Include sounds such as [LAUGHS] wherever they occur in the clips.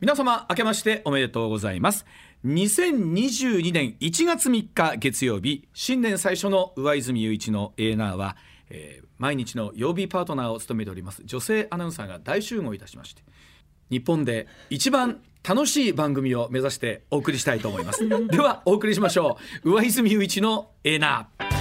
皆様明けましておめでとうございます。2022年1月3日月曜日新年最初の上泉雄一のエーナーは、えー毎日の曜日パートナーを務めております女性アナウンサーが大集合いたしまして日本で一番楽しい番組を目指してお送りしたいと思います。ではお送りしましょう。上泉雄一のエーナー。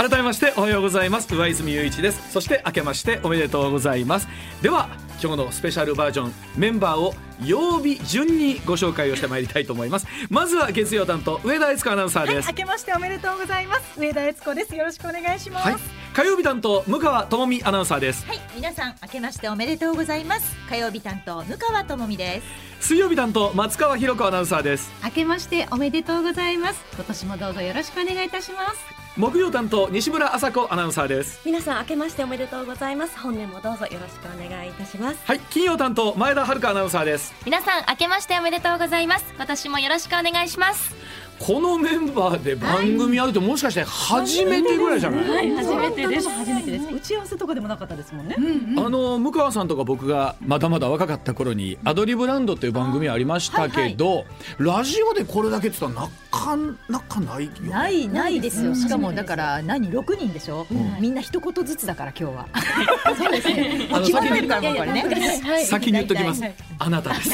改めましておはようございます。上泉雄一です。そして明けましておめでとうございます。では今日のスペシャルバージョンメンバーを曜日順にご紹介をしてまいりたいと思います。まずは月曜担当上田悦子アナウンサーです、明けましておめでとうございます。上田悦子です。よろしくお願いします、はい、火曜日担当向川智美アナウンサーです。はい、皆さん明けましておめでとうございます。火曜日担当向川智美です。水曜日担当松川博子アナウンサーです。明けましておめでとうございます。今年もどうぞよろしくお願いいたします。木曜担当西村麻子アナウンサーです。皆さん明けましておめでとうございます。本年もどうぞよろしくお願いいたします。はい金曜担当前田遥アナウンサーです。皆さん明けましておめでとうございます。今年もよろしくお願いしますこのメンバーで番組やるともしかして初めてぐらいじゃない、はい初めてです。初めてです。打ち合わせとかでもなかったですもんね、あの向川さんとか僕がまだまだ若かった頃に「アドリブランド」っていう番組ありましたけど、ラジオでこれだけって言ったらなかなかないよね？ないないですよ。しかもだから何六人でしょ？みんな一言ずつだから今日は。[LAUGHS] そうですね。決まってるからもうこれね。先に言っときます、あなたです。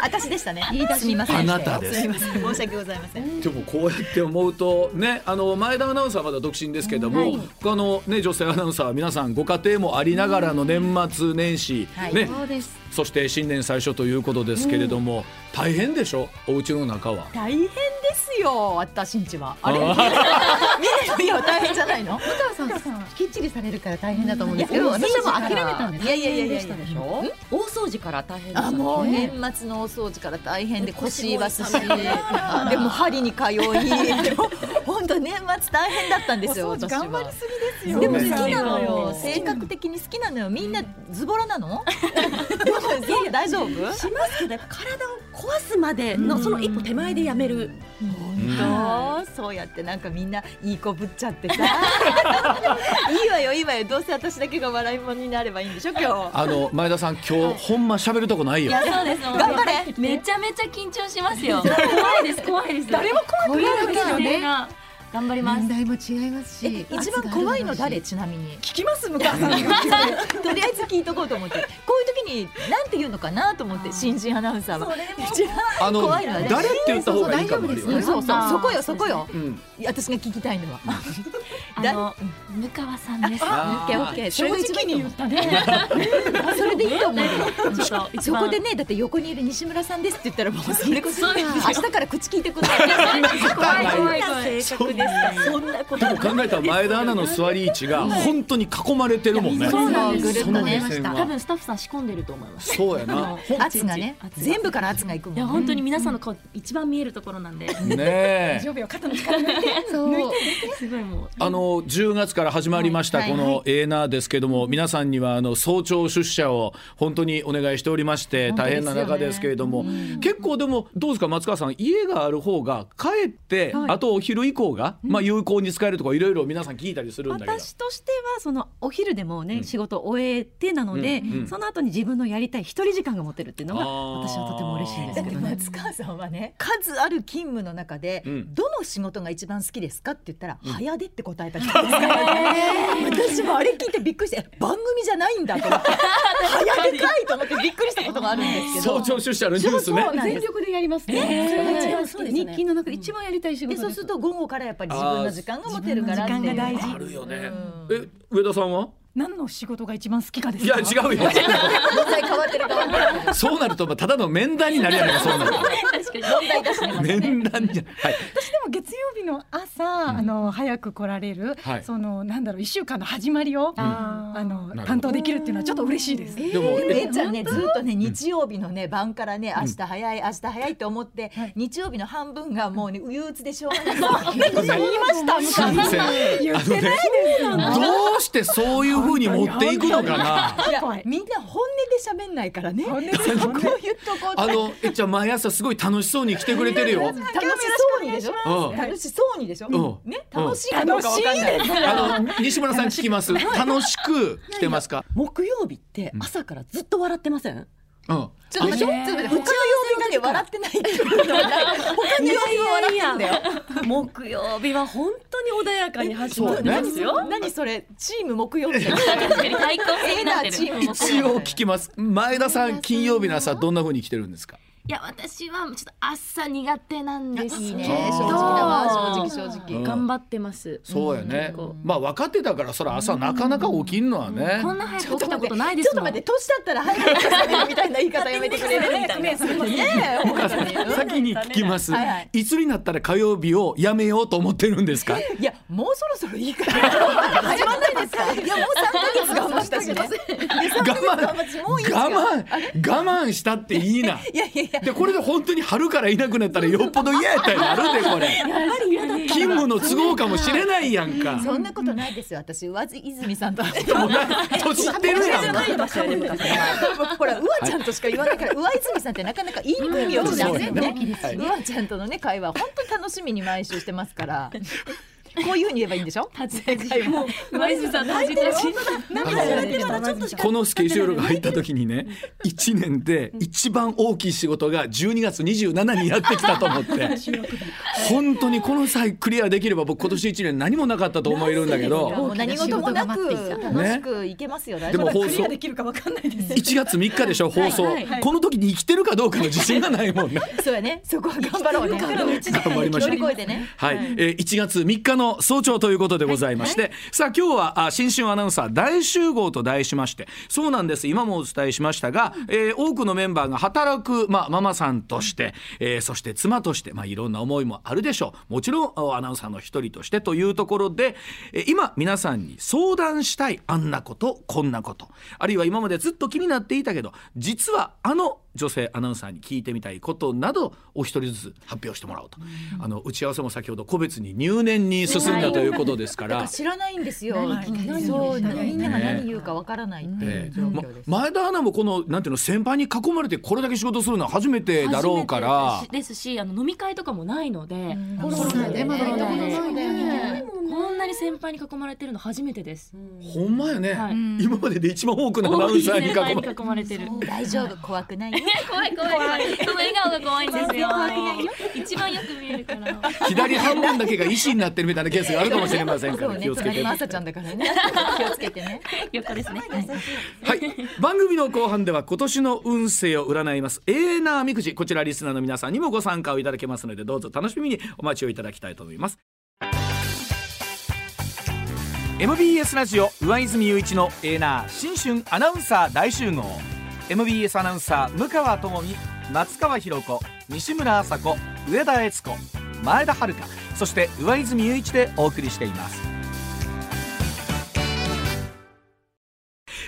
私でしたね。すみません。あなたですすみません。申し訳ござい。ません。でもこうやって思うとねあの前田アナウンサーはまだ独身ですけども、他のね女性アナウンサーは皆さんご家庭もありながらの年末年始、はい。ね。そうですそして新年最初ということですけれども、大変でしょ？お家の中は。大変ですよ。私んちは。あれ？みんなの家は大変じゃないの？向川さんきっちりされるから大変だと思うんですけどいや私はもう諦めたんです。いやいやいやいや大変でしたでしょ？大掃除から大変あもう年末の大掃除から大変で腰言わすし。あでも針に通い。[LAUGHS] 本当年末大変だったんですよ私は。頑張りすぎですよ。でも好きなのよ。性格的に好きなのよ。みんなズボラなの？[LAUGHS] でもそう。大丈夫？しますけど体を壊すまでのその一歩手前でやめる。本当そうやってなんかみんないい子ぶっちゃってさ。[LAUGHS] いいわよいいわよ。どうせ私だけが笑い物になればいいんでしょ今日。あの前田さん今日ほんま喋るとこないよ。そうです。頑張れ。めちゃめちゃ緊張しますよ。怖いです怖いです。誰もこれだけのね頑張ります。問題も違いますし一番怖いの誰？ちなみに。聞きます向川さんとりあえず聞いとこうと思って。こういう時になんて言うのかなと思って新人アナウンサーは。一番あの怖いのはね。誰って言った方がいいかもそうそうそこよそこよ。うん。私が聞きたいのは。[LAUGHS] あの向川さんです。オッケーオッケー。それが一番いいと思うたね。それでいいと思う。そ番。こでねだって横にいる西村さんですって言ったらもうそれこそ明日から口聞いてくんない。[LAUGHS] 怖い怖い怖い。性格ですか？そんなことでも考えたら前田アナの座り位置が本当に囲まれてるもんね。そうなんです。ぐるっとね多分スタッフさん仕込んでると思います。そうやな。圧がね。全部から圧がいくもんいや本当に皆さんの顔一番見えるところなんで。ねえ。大。丈夫よ肩の力抜いてそう。すごいもう。あの10月から始まりましたはいこのエーナーですけども皆さんにはあの早朝出社を本当にお願いしておりまして大変な中ですけれども結構でもどうですか？松川さん家がある方が帰ってあとお昼以降がまあ有効に使えるとかいろいろ皆さん聞いたりするんだけど。私としてはそのお昼でもね、仕事を終えてなので、うんうんその後に自分のやりたい一人時間が持てるっていうのが私はとても嬉しいんですけどね。松川さんはね数ある勤務の中で、うん。どの仕事が一番好きですかって言ったら、早出って答えた人ですからね。[LAUGHS] 私もあれ聞いてびっくりしてえ番組じゃないんだと思って [LAUGHS] 早出かいと思ってびっくりしたことがあるんですけど。早朝出社のニュースね。全力でやりますね。ねそれが一番そうですよね。日勤の中で一番やりたい仕で事です。そうすると午後からやっぱり自分の時間が持てるから時間が大事。あるよね。うん。え上田さんは？何の仕事が一番好きかですいかや違うよ。問題変わってる変わってるそうなるとまあただの面談になるやないかそうなる。と問題出してますね。面談じゃはい。私でも月曜日の朝、あの早く来られる、はい。そのなんだろう一週間の始まりを、あの担当できるっていうのはちょっと嬉しいです。でもえーめいちゃんねずっとね日曜日のね晩からね明日早い明日早いって思って、日曜日の半分がもうね憂鬱でしょうがない。言いました言ってないですよ。どうしてそういう風に持っていくのかな。みんな本音で喋んないからね。本音で言っとこう。あのえっちゃん毎朝すごい楽しそうに来てくれてるよ。楽しそうにでしょ？うん。楽しそうにでしょ？うん。ね？楽しいかどうかわかんないあの西村さん聞きます。楽しく来てますか？木曜日って朝からずっと笑ってません、うん。ちょっと待ってちょっと待って他の曜日だけ笑ってないってことはない他の曜日は笑ってんだよ木曜日は本当に穏やかに始まってますよ、何それ？チーム木曜日。一応聞きます。前田さん金曜日の朝どんな風に来てるんですか？いや私はちょっと朝苦手なんですいいね正直だわ正直正直。う。ん。頑張ってます。そうやね。結構。まあ分かってたからそら朝なかなか起きんのはね。こんな早く起きたことないでちょっと待って年だったら早く朝寝るみたいな言い方やめてくれるみたいな。[LAUGHS] 先に聞きます。はいはい。いつになったら火曜日をやめようと思ってるんですか？いやもうそろそろいいから始まんないですか？いやもう三ヶ月頑張ったしね我慢我慢我慢したっていいな。いやいやいやでこれで本当に春からいなくなったらよっぽど嫌やったりなるでこれ。勤務の都合かもしれないやんか。そんなことないですよ。私上津泉さんともうな年知ってるやんほらうわちゃんとしか言わないから上泉さんってなかなか言いにくい名字なんですよねちゃんとのね会話本当に楽しみに毎週してますからこういうふうに言えばいいんでしょ？もう上泉さんの恥ずかしい。このスケジュールが入った時にね1年で一番大きい仕事が12月27にやってきたと思って。本当にこの際クリアできれば僕今年1年何もなかったと思えるんだけど。もう何事もなく楽しくいけますよ。大丈夫でも放送できるかわかんないです。1月3日でしょ？放送はいこの時に生きてるかどうかの自信がないもんね。そうやね。そこは頑張ろうね。頑張りましょう。乗り越えてね。はい、えー1月3日の早朝ということでございまして、さあ今日はあ新春アナウンサー大集合と題しまして。そうなんです。今もお伝えしましたが、えー多くのメンバーが働く、まあ、ママさんとして、えーそして妻として、まあ、いろんな思いもあるでしょう。もちろんあアナウンサーの一人としてというところで、えー今皆さんに相談したいあんなことこんなこと。あるいは今までずっと気になっていたけど実はあの女性アナウンサーに聞いてみたいことなどお一人ずつ発表してもらおうと、あの打ち合わせも先ほど個別に入念に進んだということですから。知らないんですよ。はい。そうみんなが何言うかわからないま況です。前田アナもこのなんていうの先輩に囲まれてこれだけ仕事するのは初めてだろうから。ですしあの飲み会とかもないので。コロナでね。コロナでそうだよねこんなに先輩に囲まれてるの初めてです、ほんまやね、はい。今までで一番多くのアナウンサーに囲まれて。る大丈夫。怖くない。よ怖い怖い。怖い。その笑顔が怖いんですよ。一番よく見えるから。左半分だけが石になってるみたいなケースがあるかもしれませんから気をつけて。隣の朝ちゃんだからね。気をつけてね。横ですね。はい、番組の後半では今年の運勢を占います。エーナーみくじ。こちらリスナーの皆さんにもご参加をいただけますのでどうぞ楽しみに。お待ちをいただきたいと思います。MBS ラジオ上泉雄一のエーナー新春アナウンサー大集合 MBS アナウンサー向川智美松川博子西村麻子上田悦子前田遥そして上泉雄一でお送りしています。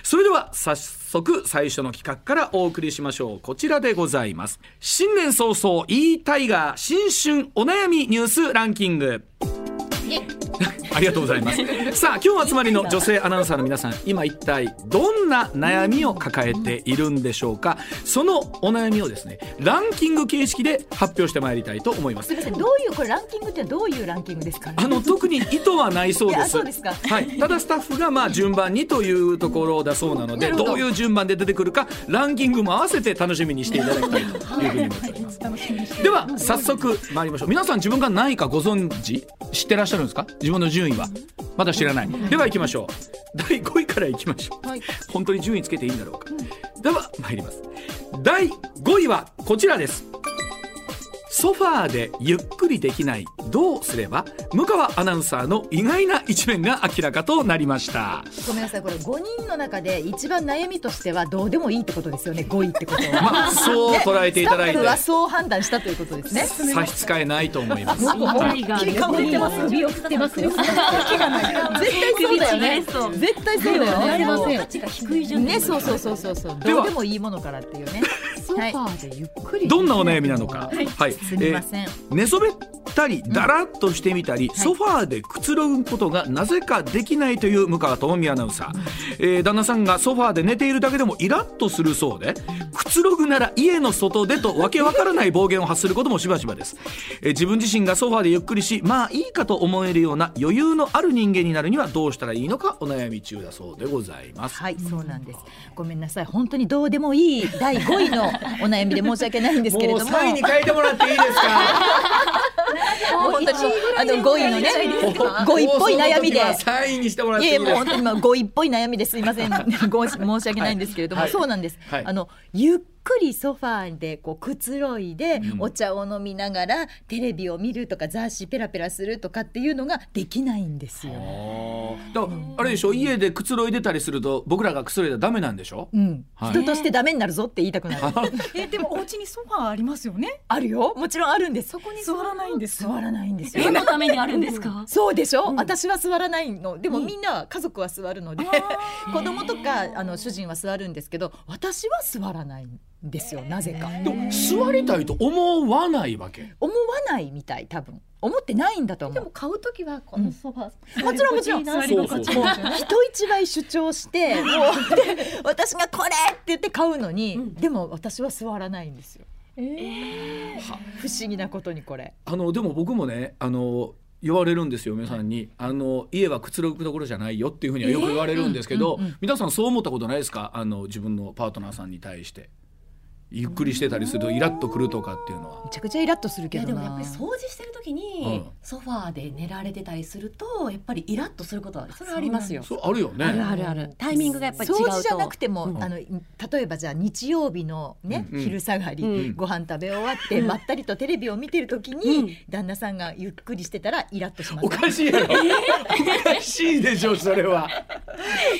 それでは早速最初の企画からお送りしましょう。こちらでございます。新年早々言いたいが新春お悩みニュースランキング。[LAUGHS] ありがとうございますさあ今日集まりの女性アナウンサーの皆さん今一体どんな悩みを抱えているんでしょうか？そのお悩みをですねランキング形式で発表してまいりたいと思いますすみませんどういうこれランキングってどういうランキングですか？ねあの特に意図はないそういです。やそうですかはい。ただスタッフがまあ順番にというところだそうなので、どどういう順番で出てくるかランキングも合わせて楽しみにしていただきたいというふうに思っております。では早速参りましょう。皆さん自分が何位かご存知知ってらっしゃるんですか？自分の順位はまだ知らない。では行きましょう。第5位から行きましょう。本当に順位つけていいんだろうか。では参ります。第5位はこちらです。ソファーでゆっくりできないどうすれば向川アナウンサーの意外な一面が明らかとなりましたごめんなさいこれ5人の中で一番悩みとしてはどうでもいいってことですよね5位ってことは。[LAUGHS] まあそう捉えていただいてスタッフはそう判断したということですね。差し支えないと思いますタイガーで横に首を振ってますよ。絶対そうだよね。絶対そうだよね。ありません価値が低いじゃんね、そうそうそうそうそう。どうでもいいものからっていうね。ソファーでゆっくり。どんなお悩みなのかはい、すみません。寝そべったりだらっとしてみたり、ソファーでくつろぐことがなぜかできないという向川智美アナウンサー、えー旦那さんがソファーで寝ているだけでもイラッとするそうでくつろぐなら家の外でとわけわからない暴言を発することもしばしばです、えー自分自身がソファーでゆっくりしまあいいかと思えるような余裕のある人間になるにはどうしたらいいのかお悩み中だそうでございますはい、そうなんです。ごめんなさい。本当にどうでもいい第5位のお悩みで申し訳ないんですけれども。書いてもらっていいですか？[LAUGHS] もう本当にあの5位のね、5位っぽい悩みで。サインにしてもらっていいいですか？やいやもう本当に今語彙っぽい悩みです。いません。[LAUGHS] ご申し訳ないんですけれども、はい。そうなんです、はい。あのゆっくりソファーでこうくつろいで、うん。お茶を飲みながらテレビを見るとか雑誌ペラペラするとかっていうのができないんですよ。だあれでしょ？家でくつろいでたりすると僕らがくつろいだらダメなんでしょ？うん、はい。人としてダメになるぞって言いたくなる。えでもお家にソファーありますよね。あるよもちろんあるんです。そこ座らないんです。座らないんですよ。何のためにあるんですか？そうでしょ、私は座らないの。でもみんなは家族は座るので、[LAUGHS] 子供とかあの主人は座るんですけど私は座らないんですよ。なぜか。でも座りたいと思わないわけ？思わないみたい多分。思ってないんだと思う。でも買うときはこのソファー。もちろんもちろん。人一倍主張してもうで私がこれって言って買うのに、でも私は座らないんですよ不思議なことにこれ。あのでも僕もねあの言われるんですよ皆さんに、あの家はくつろぐところじゃないよっていうふうにはよく言われるんですけど、皆さんそう思ったことないですか？あの自分のパートナーさんに対してゆっくりしてたりするとイラッとくるとかっていうのは。めちゃくちゃイラッとするいけどな。やでもやっぱり掃除してる時に、うん。ソファーで寝られてたりするとやっぱりイラッとすることはそれはありますよ。そうあるよね。あるあるある。タイミングがやっぱり違うと。掃除じゃなくても、うん。あの例えばじゃあ日曜日のね、うん。昼下がり、うん。ご飯食べ終わって、まったりとテレビを見てる時に、うん。旦那さんがゆっくりしてたらイラッとします。おかしいやろ、おかしいでしょそれは。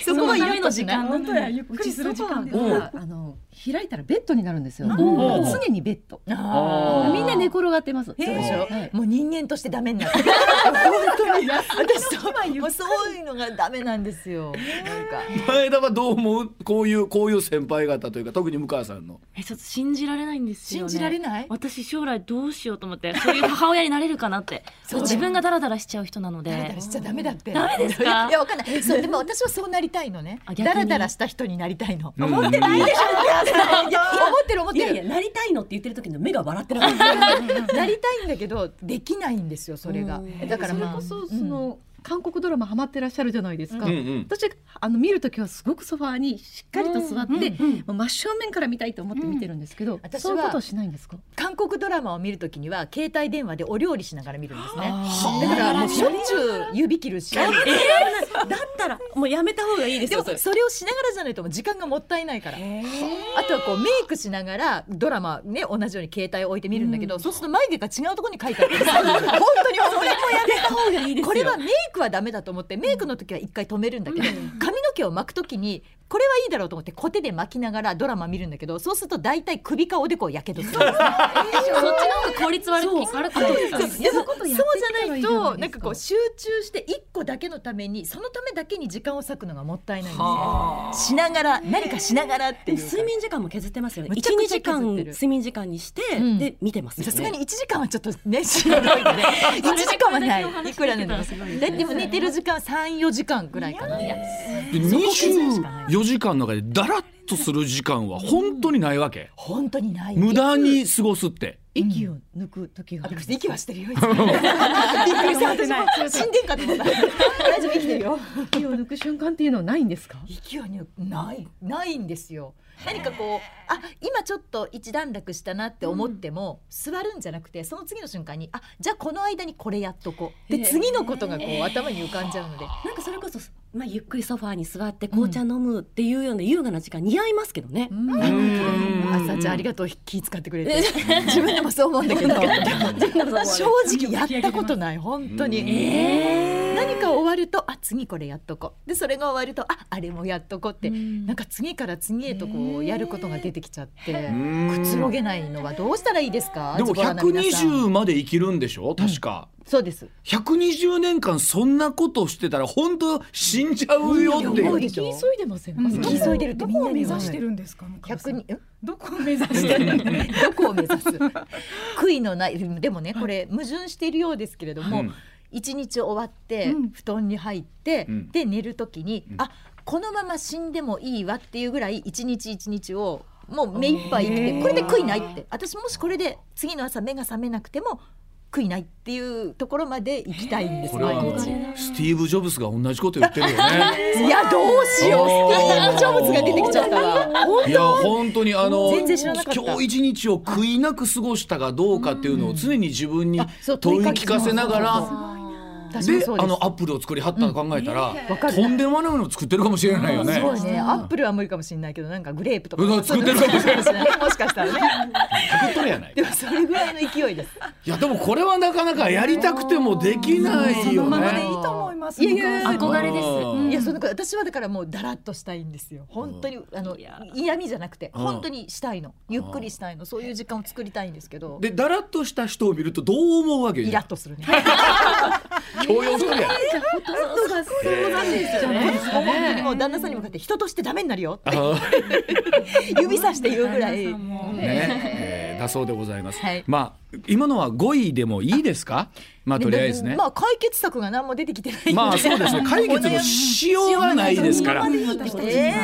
そこはイラッとしない本当やゆっくりする時間ですうん。あの開いたらベッドになるんですよ。ん。常にベッド。みんな寝転がってます。そうでしょ、はい。もう人間としてダメになる。本当に。私そうもうそういうのがダメなんですよ。前田はどう思う？こういうこういう先輩方というか特に向川さんの。えちょっと信じられないんですよね。信じられない？私将来どうしようと思ってそういう母親になれるかなって。そう自分がダラダラしちゃう人なのダラダでラしちゃダメだってダメですかいやわかんない。そう [LAUGHS] でも私はそうなりたいのね。ダラダラした人になりたいの。うん思ってないでしょ。いや思ってる思ってる。いやいやなりたいのって言ってる時の目が笑ってなかった。[LAUGHS] なりたいんだけどできないんですよそれが。うん。だからまあそれこそその、韓国ドラマハマってらっしゃるじゃないですか。うんうん。私あの見るときはすごくソファーにしっかりと座って、うんうんもう真正面から見たいと思って見てるんですけど、私はそういうことはしないんですか？韓国ドラマを見るときには携帯電話でお料理しながら見るんですね。あだからもうしょっちゅう指切るし。だったらもうやめた方がいいですでよそれ。もそれをしながらじゃないともう時間がもったいないから。あとはこうメイクしながらドラマね同じように携帯を置いて見るんだけど、そうすると眉毛が違うところに書いてある。[LAUGHS] 本当に本当に。やめた方がいいですよ。これはメイクはダメだと思ってメイクの時は一回止めるんだけど、髪の毛を巻く時にこれはいいだろうと思ってコテで巻きながらドラマ見るんだけどそうすると大体首かおでこをやけどするんですね。そっちの方が効率悪いですかそう。そう。いうことやってそうじゃないとなんかこう集中して一個だけのためにそのためだけに時間を割くのがもったいないんですよしながら何かしながらっていうか。睡眠時間も削ってますよね。むちゃくちゃ12時間睡眠時間にして、うん。で見てますよね。さすがに1時間はちょっとねしんどいんで [LAUGHS] 1時間はない。いくらなんでもででも寝てる時間34時間ぐらいかな。で24時間の中でダラッとする時間は本当にないわけ。本当にない。無駄に過ごすって。息を抜く時があびっくりした息はしてるよびっくりした私も死んでんかと思った。大丈夫生きてるよ。息を抜く瞬間っていうのはないんですか？息はねない。ないんですよ。何かこうあ今ちょっと一段落したなって思っても、座るんじゃなくてその次の瞬間にあじゃあこの間にこれやっとこう。で次のことがこう頭に浮かんじゃうので。なんかそれこそまあ、ゆっくりソファーに座って紅茶飲むっていうような優雅な時間似合いますけどね。うん。あさちゃんありがとう気使ってくれて。[LAUGHS] 自分でもそう思うんだけど。正直やったことない本当に、何か終わるとあ次これやっとこう。でそれが終わるとああれもやっとこうって、なんか次から次へとこうやることが出てきちゃってん。くつろげないのはどうしたらいいですか？でもズボラな皆さん。120まで生きるんでしょ？確か、そうです。120年間そんなことしてたら本当死んじゃうよっていう。いでません急いでるってみどこを目指してるんですか100にんどこを目指してる [LAUGHS] どこを目指す？[LAUGHS] 悔いのない。でもねこれ矛盾しているようですけれども、うん。一日終わって、うん。布団に入って、うん。で寝る時に、あこのまま死んでもいいわっていうぐらい一日一日をもう目いっぱい生きてこれで悔いないって。私もしこれで次の朝目が覚めなくても悔いないっていうところまで行きたいんですこれ。スティーブ・ジョブズが同じこと言ってるよね。いやどうしよう。スティーブ・ジョブズが出てきちゃったわ。いや本当にあの今日一日を悔いなく過ごしたかどうかっていうのを常に自分にあそう問い聞かせながらであのアップルを作りはったの考えたら、とんでもないものを作ってるかもしれないよね。すごいね。アップルは無理かもしれないけど、なんかグレープとかうん作ってるかもしれないそうもしかしたらね。作っとるやない。でもそれぐらいの勢いです。いやでもこれはなかなかやりたくてもできないよままでいね。いと思いますいやいやいや憧れですうんいや、その私はだからもうだらっとしたいんですよ。本当にあの嫌味じゃなくて、うん本当にしたいの。ゆっくりしたいの。そういう時間を作りたいんですけど。でだらっとした人を見るとどう思うわけイラッとするね。[LAUGHS] 強要するやん。そうなんですよね。本当にもう旦那さんに向かって人としてダメになるよってあ指さして言うぐらい。ね、えーだそうでございます。はいまあ今のは5位でもいいですか？まあとりあえずね。まあ解決策が何も出てきてないんで。まあそうですね解決のしようがないですからえ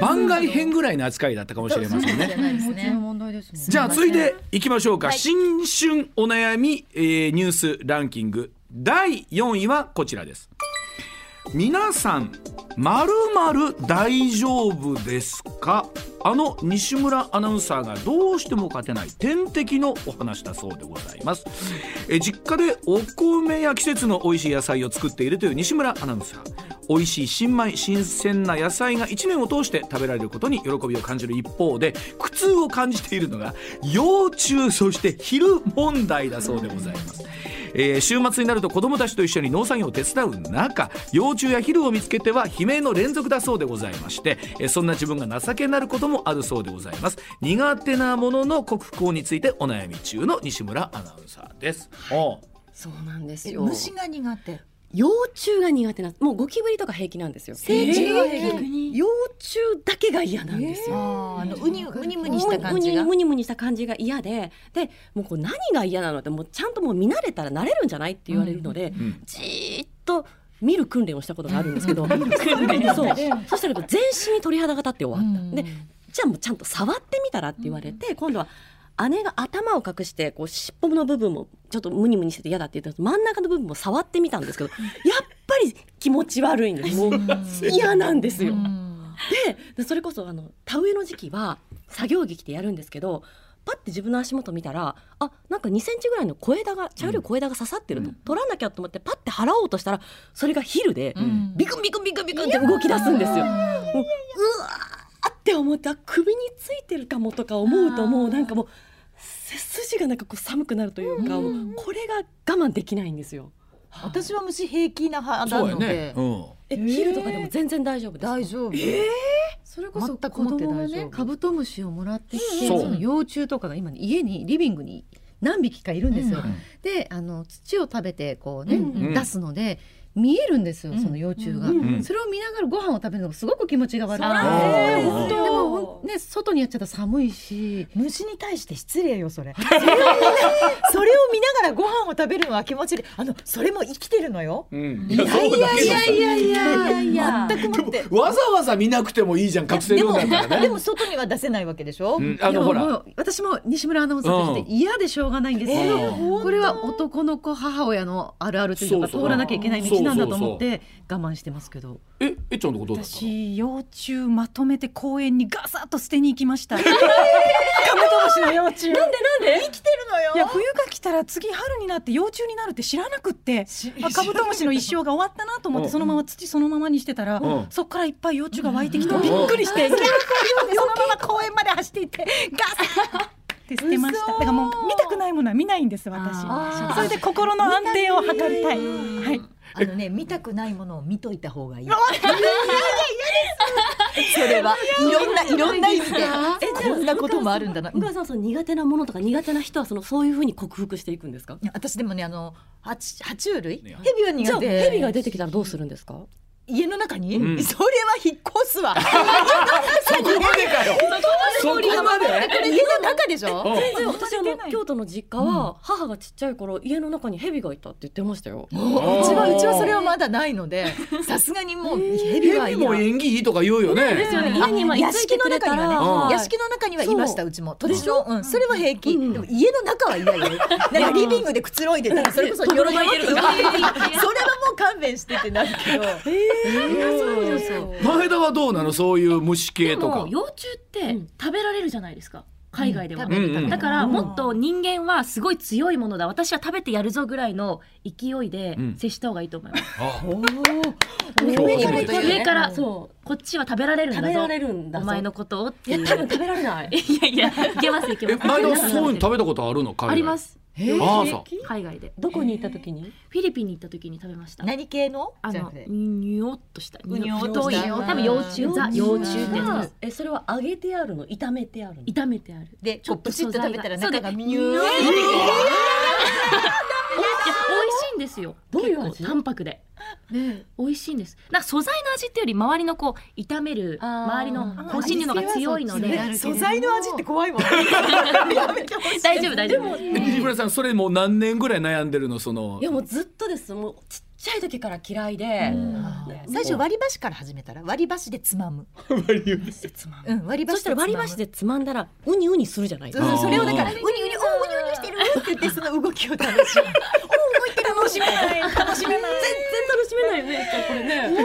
番外編ぐらいの扱いだったかもしれませんね。ないですね。問題ですもんじゃあ続いていきましょうか、新春お悩み、えーニュースランキング第4位はこちらです。皆さんまるまる大丈夫ですか？あの西村アナウンサーがどうしても勝てない天敵のお話だそうでございます、え実家でお米や季節の美味しい野菜を作っているという西村アナウンサー。美味しい新米新鮮な野菜が1年を通して食べられることに喜びを感じる一方で苦痛を感じているのが幼虫そして昼問題だそうでございます、えー週末になると子供たちと一緒に農作業を手伝う中幼虫や昼を見つけては悲鳴の連続だそうでございまして、えーそんな自分が情けになることもあるそうでございます苦手なものの克服についてお悩み中の西村アナウンサーですおうそうなんですよ。虫が苦手。幼虫が苦手なもうゴキブリとか平気なんですよ。成虫は平気幼虫だけが嫌なんですよ。あのウニムニムニした感じが。ムニムニした感じが嫌ででもうこう何が嫌なのってもうちゃんともう見慣れたら慣れるんじゃないって言われるので、んじーっと見る訓練をしたことがあるんですけど、[LAUGHS] そう。そしたら全身に鳥肌が立って終わった。でじゃあもうちゃんと触ってみたらって言われて、今度は姉が頭を隠してこう尻尾の部分もちょっとムニムニしてて嫌だって言ったら真ん中の部分も触ってみたんですけどやっぱり気持ち悪いんですもう嫌なんですよ。ででそれこそあの田植えの時期は作業着着てやるんですけどパッて自分の足元見たらあなんか2センチぐらいの小枝が茶色い小枝が刺さってると、取らなきゃと思ってパッて払おうとしたらそれがヒルで、ビクンビクンビクンビクンって動き出すんですよ。もううわーって思ってあ首についてるかもとか思うともうなんかもう背筋がなんかこう寒くなるというか、もうこれが我慢できないんですよ。私は虫平気な派なので、うん。え、ヒルとかでも全然大丈夫ですか？大丈夫。それこそ全く子供がねカブトムシをもらってきてそう。その幼虫とかが今ね家にリビングに何匹かいるんですよ。うん。であの土を食べてこうね、ん。出すので見えるんですよ、その幼虫が、ん。それを見ながらご飯を食べるのがすごく気持ちが悪くてでもね外にやっちゃったら寒いし。虫に対して失礼よそれ。[LAUGHS] それを見ながらご飯を食べるのは気持ちで、あのそれも生きてるのよ。うん。いやいやいやいやいやいやいや。で全くもって。もわざわざ見なくてもいいじゃん覚醒でもでも外には出せないわけでしょ？うん。あのほら。私も西村アナウンサーとして嫌でしょうがないんですけど、うんこれは男の子母親のあるあるというか通らなきゃいけない道話なんだと思って我慢してますけど。ええっちゃんのとこどうだったの？私幼虫まとめて公園にガサッと捨てに行きました。カブトムシの幼虫。なんでなんで？生きてるのよ。いや冬が来たら次春になって幼虫になるって知らなくってあカブトムシの一生が終わったなと思っうん。てそのまま土そのままにしてたら、うん。そっからいっぱい幼虫が湧いてきてん。びっくりして、結構読んでそのまま公園まで走っていってガサッって捨てました。だからもう見たくないものは見ないんです私。それで心の安定を図りたい。はいあのね見たくないものを見といた方がいい。それはいろんないろんな意味で。こんなこともあるんだな。宇川さんその苦手なものとか苦手な人はそのそういうふうに克服していくんですか？いや私でもねあの爬虫爬虫類？ね蛇はじゃあ苦手蛇が出てきたらどうするんですか？家の中に、うん。それは引っ越すわ。[LAUGHS] そこまで？かよそこまで家の中でしょ？うん。全然私あの京都の実家は母がちっちゃい頃家の中に蛇がいたって言ってましたよ。うちはうちはそれはまだないのでさすがにもう蛇はも縁起いいとか言うよね。ですよね。家にまあ居屋敷の中にはね屋敷の中にはいましたうちも。でしょうん。それは平気。うんでも家の中は嫌よ。なんかリビングでくつろいでたらそれこそそれはもう勘弁してってなるけどそうそう。前田はどうなの？そういう虫系でとか。も幼虫って食べられるじゃないですか？海外では、だからもっと人間はすごい強いものだ。私は食べてやるぞぐらいの勢いでうん。接した方がいいと思います、あ上からそう。こっちは食べられるんだぞ。食べられるんだぞ。お前のことをいや多分食べられない。[LAUGHS] いやいやいけますいけえます。前田はそういうの食べたことあるの？海外。あります海外で。どこに行った時に？フィリピンに行った時に食べました。何系の？あのにょっとした。うにょっとした。多分幼虫。ザ幼虫ってえそれは揚げてあるの？炒めてあるの？炒めてある。でこうプチッと食べたら中がミニュー [LAUGHS] いんですよ。どういう味？淡白で。美味しいんです。なんか素材の味っていうより周りのこう炒める周りの香辛料のが強いので。あ素材の味って怖いもん大丈夫大丈夫。え西村さんそれもう何年ぐらい悩んでるのその？いやもうずっとです。もうちっちゃい時から嫌いで。最初割り箸から始めたら割り箸でつまむ。うん割り箸そしたら割り箸でつまんだらウニウニするじゃないですか。それをだからウニウニおウニウニる？[LAUGHS] って言ってその動きを楽しむ。お動いてる楽しめない。[LAUGHS] 楽しめない。全然楽しめないよねこれね。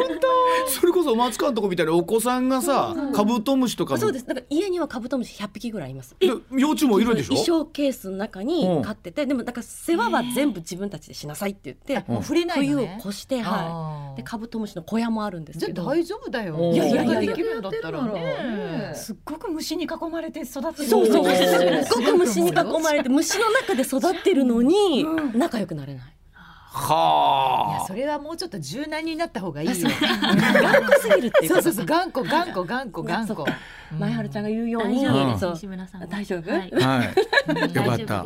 それこそ松川のとこみたいにお子さんがさカブトムシとかも。そうです。だから家にはカブトムシ100匹ぐらいいます。で幼虫もいるでしょ？衣装ケースの中に飼っててでもだから世話は全部自分たちでしなさいって言ってもう触れない冬を越してはい。でカブトムシの小屋もあるんですじゃあけど大丈夫だよ。いやいやいや。できるんだったらね。すっごく虫に囲まれて育ってるそうそう。すっごく虫に囲まれて虫の中で育ってるのに仲良くなれない。いはあ。やそれはもうちょっと柔軟になった方がいいよ。頑固すぎるっていうかそうそうそう。頑固頑固頑固頑固。前原ちゃんが言うように大丈夫ですそう。西村さん大丈夫？はい。はい。よかった。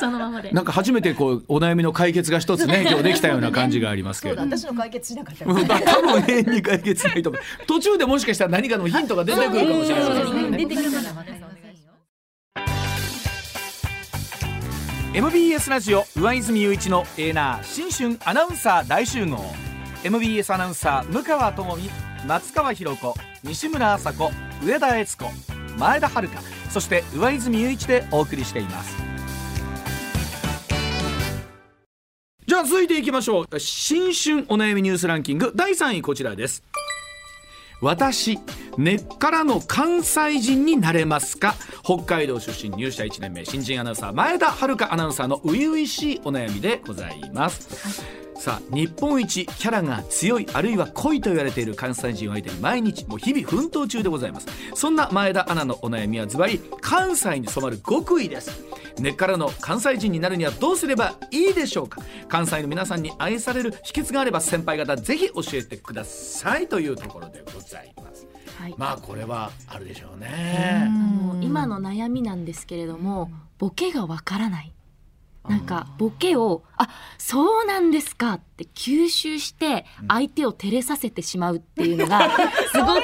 そのままで。なんか初めてこうお悩みの解決が一つね [LAUGHS] 今日できたような感じがありますけども。私の解決しなかったうん。多分永遠に解決ないと思う。途中でもしかしたら何かのヒントが出てくるかもしれませんね。出てくるかな MBS ラジオ上泉雄一のエーナー新春アナウンサー大集合。MBS アナウンサー向川智美松川博子西村麻子上田悦子前田遥そして上泉雄一でお送りしています。じゃあ続いていきましょう。新春お悩みニュースランキング第3位こちらです。私根っからの関西人になれますか？北海道出身入社1年目新人アナウンサー前田遥アナウンサーの初々しいお悩みでございます、さあ日本一キャラが強いあるいは濃いと言われている関西人を相手に毎日もう日々奮闘中でございます。そんな前田アナのお悩みはズバリ関西に染まる極意です。根っからの関西人になるにはどうすればいいでしょうか。関西の皆さんに愛される秘訣があれば先輩方ぜひ教えてくださいというところでございます。はい。まあこれはあるでしょうね。あの今の悩みなんですけれどもボケがわからないなんかボケをあそうなんですかって吸収して相手を照れさせてしまうっていうのが [LAUGHS] すごく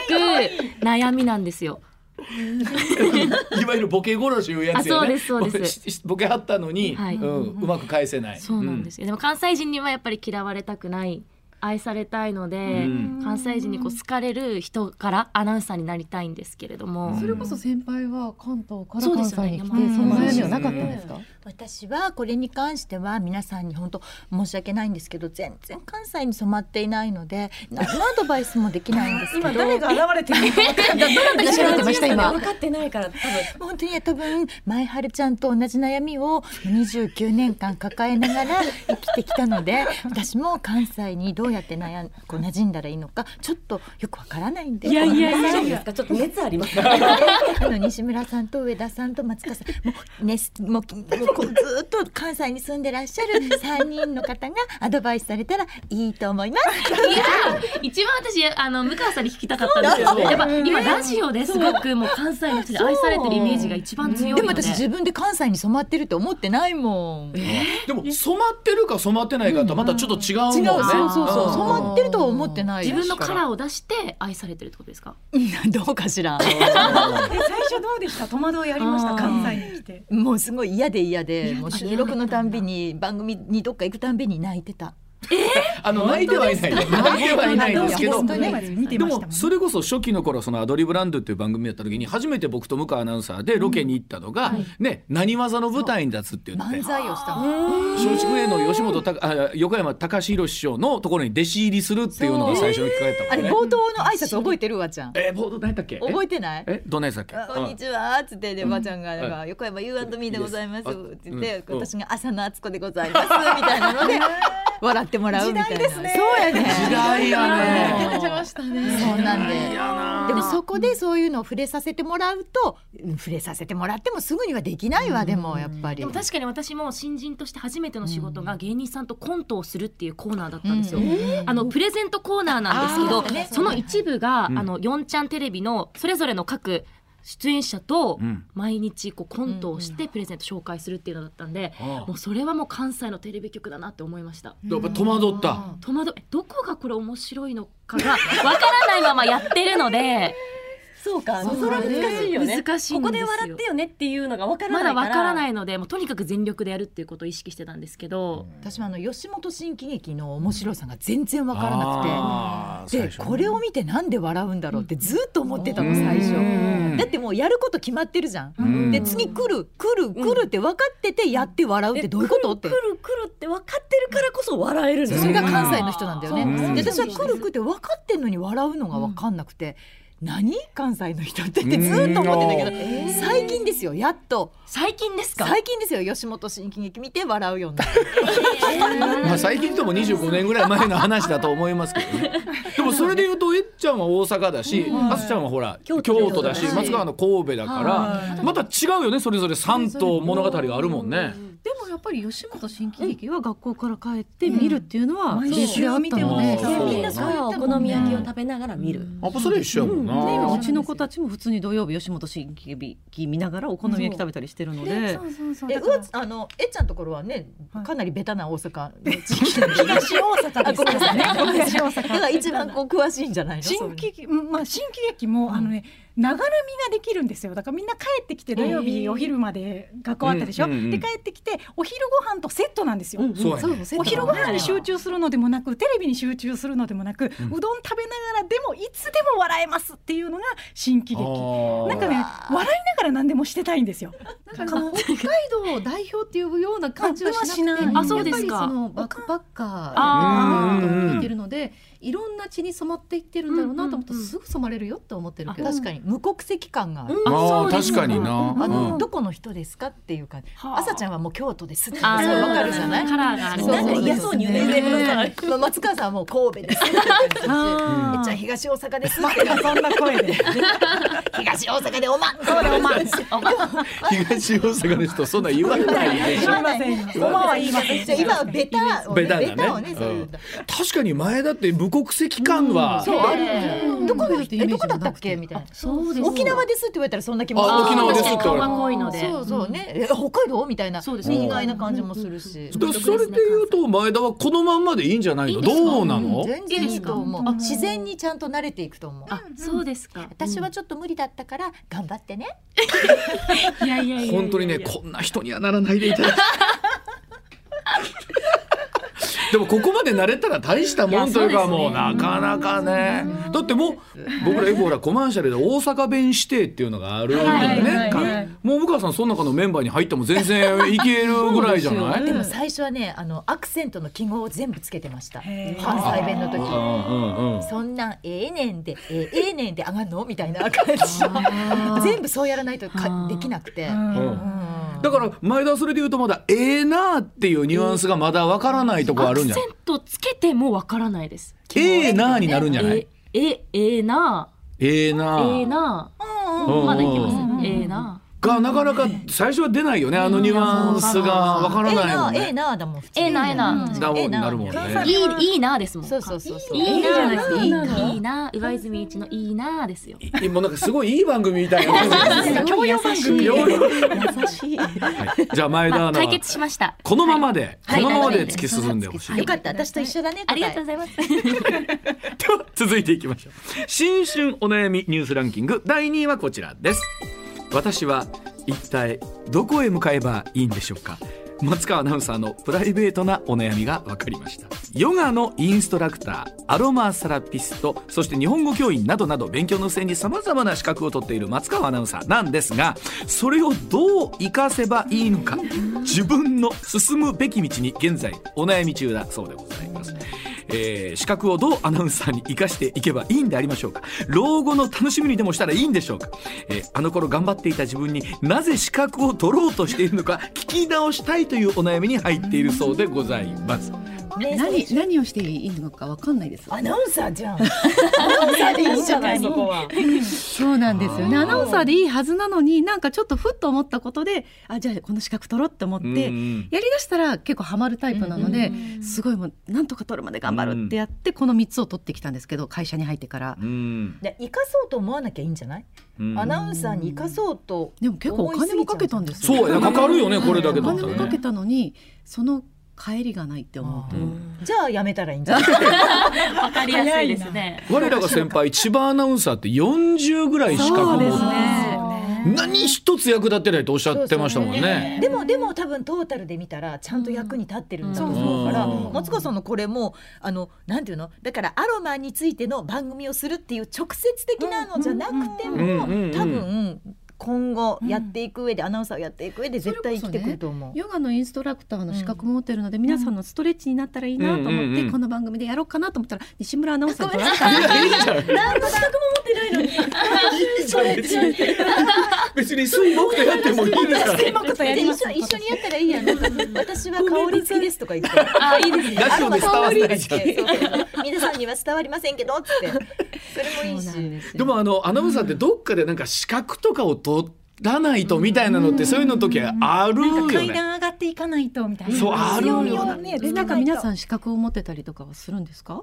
悩みなんですよ。[LAUGHS] いわゆるボケ殺しいうやつよね。あそうですそうです。しボケはったのに、はい。うん、うまく返せない。そうなんですよ、でも関西人にはやっぱり嫌われたくない愛されたいので、うん。関西人にこう好かれる人からアナウンサーになりたいんですけれども、それこそ先輩は関東から関西に来て、その悩みはなかったんですか？私はこれに関しては皆さんに本当申し訳ないんですけど全然関西に染まっていないので [LAUGHS] 何のアドバイスもできないんですけど。今誰が現れてるのか分かんない調べ [LAUGHS] てました今。[LAUGHS] 分かってないから多分。本当に多分前春ちゃんと同じ悩みを29年間抱えながら生きてきたので私も関西にどうやって悩んこう馴染んだらいいのかちょっとよくわからないんで。いやいやごめんなさ大丈夫ですかちょっと熱あります。[LAUGHS] あの西村さんと上田さんと松川さん。もうねすもうきもうこうずっと関西に住んでらっしゃる3人の方がアドバイスされたらいいと思います。いや一番私あの向川さんに聞きたかったんですよ。やっぱ今ラジオですごくもう関西の人に愛されてるイメージが一番強いので。でも私自分で関西に染まってるって思ってないもん。でも染まってるか染まってないかとまたちょっと違うもんね。違う、そうそうそう、ん染まってるとは思ってない。自分のカラーを出して愛されてるってことですか？ー [LAUGHS] どうかしら。[LAUGHS] え最初どうでした？戸惑いありました？関西に来て。もうすごい嫌で嫌で、もう収録のたんびに番組にどっか行くたんびに泣いてた。あの泣いてはいない。泣いてはいないんですけど。でもそれこそ初期の頃そのアドリブランドっていう番組やった時に初めて僕と向川アナウンサーでロケに行ったのが、ね何技の舞台に立つって言って。漫才をしたの。松竹芸能吉本たあ横山隆史師匠のところに弟子入りするっていうのが最初に聞かれたあれ。冒頭の挨拶覚えてるわちゃん。えー、ボード何やったっけ覚えてない？えどんなやつだっけ？こんにちはつってでばあちゃんがなんか横山 U&Me でございますって言ってうん。私が朝の敦子でございますみたいなので [LAUGHS] 笑ってもらうみたいな。時代ですねそうやね。時代やね出ましたね。そうなんで。でもそこでそういうのを触れさせてもらうと、うん触れさせてもらってもすぐにはできないわでもやっぱり。でも確かに私も新人として初めての仕事が芸人さんとコントをするっていうコーナーだったんですよ。あのプレゼントコーナーなんですけど、その一部が、うんあの4ちゃんテレビのそれぞれの各出演者とうん。毎日こうコントをしてプレゼント紹介するっていうのだったんで、もうそれはもう関西のテレビ局だなって思いました。やっぱ戸惑った。戸惑いどこがこれ面白いのかがわからないままやってるのでそうかそれは難しいよね。難しいここで笑ってよねっていうのが分からないから。まだわからないのでもうとにかく全力でやるっていうことを意識してたんですけど、私もあの吉本新喜劇の面白さが全然わからなくて。でこれを見てなんで笑うんだろうってずっと思ってたの最初。うん。だってもうやること決まってるじゃん、うん。で次来る来る来るって分かっててやって笑うってどういうことって。来る来るって分かってるからこそ笑えるんですよそれが関西の人なんだよね、うんで私は来る来るって分かってんのに笑うのが分かんなくて、何関西の人ってってずっと思ってたけど、最近ですよやっと。最近ですか？最近ですよ吉本新喜劇見て笑うようになったまあ最近とも25年ぐらい前の話だと思いますけどね。[LAUGHS] でもそれで言うとえっちゃんは大阪だし、あすちゃんはほら京京都都だし、はい松川の神戸だから、また違うよねそれぞれ三島物語があるもんね。でもやっぱり吉本新喜劇は学校から帰って見るっていうのは毎週あったので、見てもね。みん。なそう。お好み焼きを食べながら見る、やっぱそれ一緒やもんな。で今うちの子たちも普通に土曜日吉本新喜劇見ながらお好み焼き食べたりしてるので、そうそうそう。えうわあのえっちゃんのところはねかなりベタな大阪。東大阪ですね。東大阪だから一番こう詳しいんじゃないの？新喜劇、うんまあ、新喜劇も、あのねながらみができるんですよ。だからみんな帰ってきて土曜日お昼まで学校あったでしょ、うんうんうん。で帰ってきてお昼ご飯とセットなんですよ、そうやね。お昼ご飯に集中するのでもなくテレビに集中するのでもなく、うどん食べながらでもいつでも笑えますっていうのが新喜劇なんかね笑いながら何でもしてたいんですよ。なんか北海道を代表っていうような感じはしなくてあそうですかやっぱりそのバックパッカあー。ーを見てるのでいろんな血に染まっていってるんだろうなと思ったらすぐ染まれるよって思ってるけど、確かに。無国籍感がある、あーそうです確かにな。あの、うん。どこの人ですかっていうかはあ。朝ちゃんはもう京都ですってわかるじゃない？カラーがある。そうなんか嫌そうに言うね。ねまあ松川さんはもう神戸ですっゃん東大阪ですって。そんな声で。東大阪でおまんそうでおまん。東大阪の人そんな言わないでしょ。言い。ませんよ。おまは言いません。じゃあ今はベタベタだね。ベタをね確かに前だって無国籍感は。そう。ある。うん。どこえどこだったっけ？みたいな。沖縄ですって言われたらそんな気もあ沖縄ですって顔が濃いので。そうそう。ね。え北海道？みたいな。そうですね。意外な感じもするしでそれで言うと前田はこのまんまでいいんじゃないの？どうなの？全然いいと思う。自然にちゃんと慣れていくと思う。あそうですか。私はちょっと無理だったから頑張ってね。[LAUGHS] いやいやいや本当にねこんな人にはならないでいただき。でもここまで慣れたら大したもんというかもうなかなかね。だってもう僕らエボーラコマーシャルで大阪弁指定っていうのがあるんだよね、もう向川さんその中のメンバーに入っても全然いけるぐらいじゃない？でも最初はねあのアクセントの記号を全部つけてました。関西弁の時うんうんうんそんなんええねんでええねんで上がんの？みたいな感じ。全部そうやらないとかできなくて、うんだから前田はそれで言うとまだええなっていうニュアンスがまだわからないとこあるんじゃない？アクセントつけてもわからないです。ええなになるんじゃない？え、え、ええな、ええなええな、うんまだいけます。ええな。がなかなか最初は出ないよねあのニュアンスがわからええないもなんええねなだもんええな、ええな。だもんなるもんね。いい、いいなですもん。そうそうそうそう。いいなじゃないですいいなのいいな、上泉一のいいなですよ。いもうなんかすごいいい番組みたいな。教養番組優しい。はい。じゃあ前田アナ解は決しました。このままで、はい。このままで突き進んでほしい、よかった。私と一緒だねありがとうございます。[LAUGHS] では続いていきましょう。新春お悩みニュースランキング第2位はこちらです私は一体どこへ向かえばいいんでしょうか？松川アナウンサーのプライベートなお悩みが分かりました。ヨガのインストラクターアロマセラピストそして日本語教員などなど勉強の末にさまざまな資格を取っている松川アナウンサーなんですがそれをどう活かせばいいのか自分の進むべき道に現在お悩み中だそうでございます。えー資格をどうアナウンサーに生かしていけばいいんでありましょうか？老後の楽しみにでもしたらいいんでしょうか、えーあの頃頑張っていた自分になぜ資格を取ろうとしているのか聞き直したいというお悩みに入っているそうでございます。ね何何をしていいのかわかんないです。アナウンサーじゃん。アナウンサーでいいじゃない？そこは。そうなんですよね。アナウンサーでいいはずなのに、なんかちょっとふっと思ったことで、あじゃあこの資格取ろうって思って、うんうん。やりだしたら結構ハマるタイプなので、すごいもうなんとか取るまで頑張るってやって、この三つを取ってきたんですけど、会社に入ってから。うん。で生かそうと思わなきゃいいんじゃない？うん。アナウンサーに生かそうとでも結構お金もかけたんですよ。そうかかるよねこれだけおだね。金もかけたのに、その帰りがないって思うと。じゃあやめたらいいんじゃない？[LAUGHS] わかりやすいですね。我らが先輩千葉アナウンサーって40ぐらい資格そうですね。何一つ役立ってないとおっしゃってましたもんね。でもでも多分トータルで見たらちゃんと役に立ってるんだと思うから、うん。松川さんのこれもあのなんていうの？だからアロマについての番組をするっていう直接的なのじゃなくても、多分今後やっていく上で、アナウンサーをやっていく上で絶対生きてくると思う。ヨガのインストラクターの資格も持ってるので、皆さんのストレッチになったらいいなと思って、うんうんうんこの番組でやろうかなと思ったら西村アナウンサーに取られた [LAUGHS] んですいやいいじゃんいいじゃん別に [LAUGHS] 別に水木とやってもいいですから水木とやります一緒にやったらいいやん。私は香り付きですとか言って。あ、いいですね。ラジオで伝わらないじゃ皆さんには伝わりませんけどっつって。それもいいし。でもあのアナウンサーってどっかでなんか資格とかを取らないとみたいなのってそういうの時あるよね。階段上がっていかないとみたいな。そうあるよね。なんか皆さん資格を持ってたりとかはするんですか？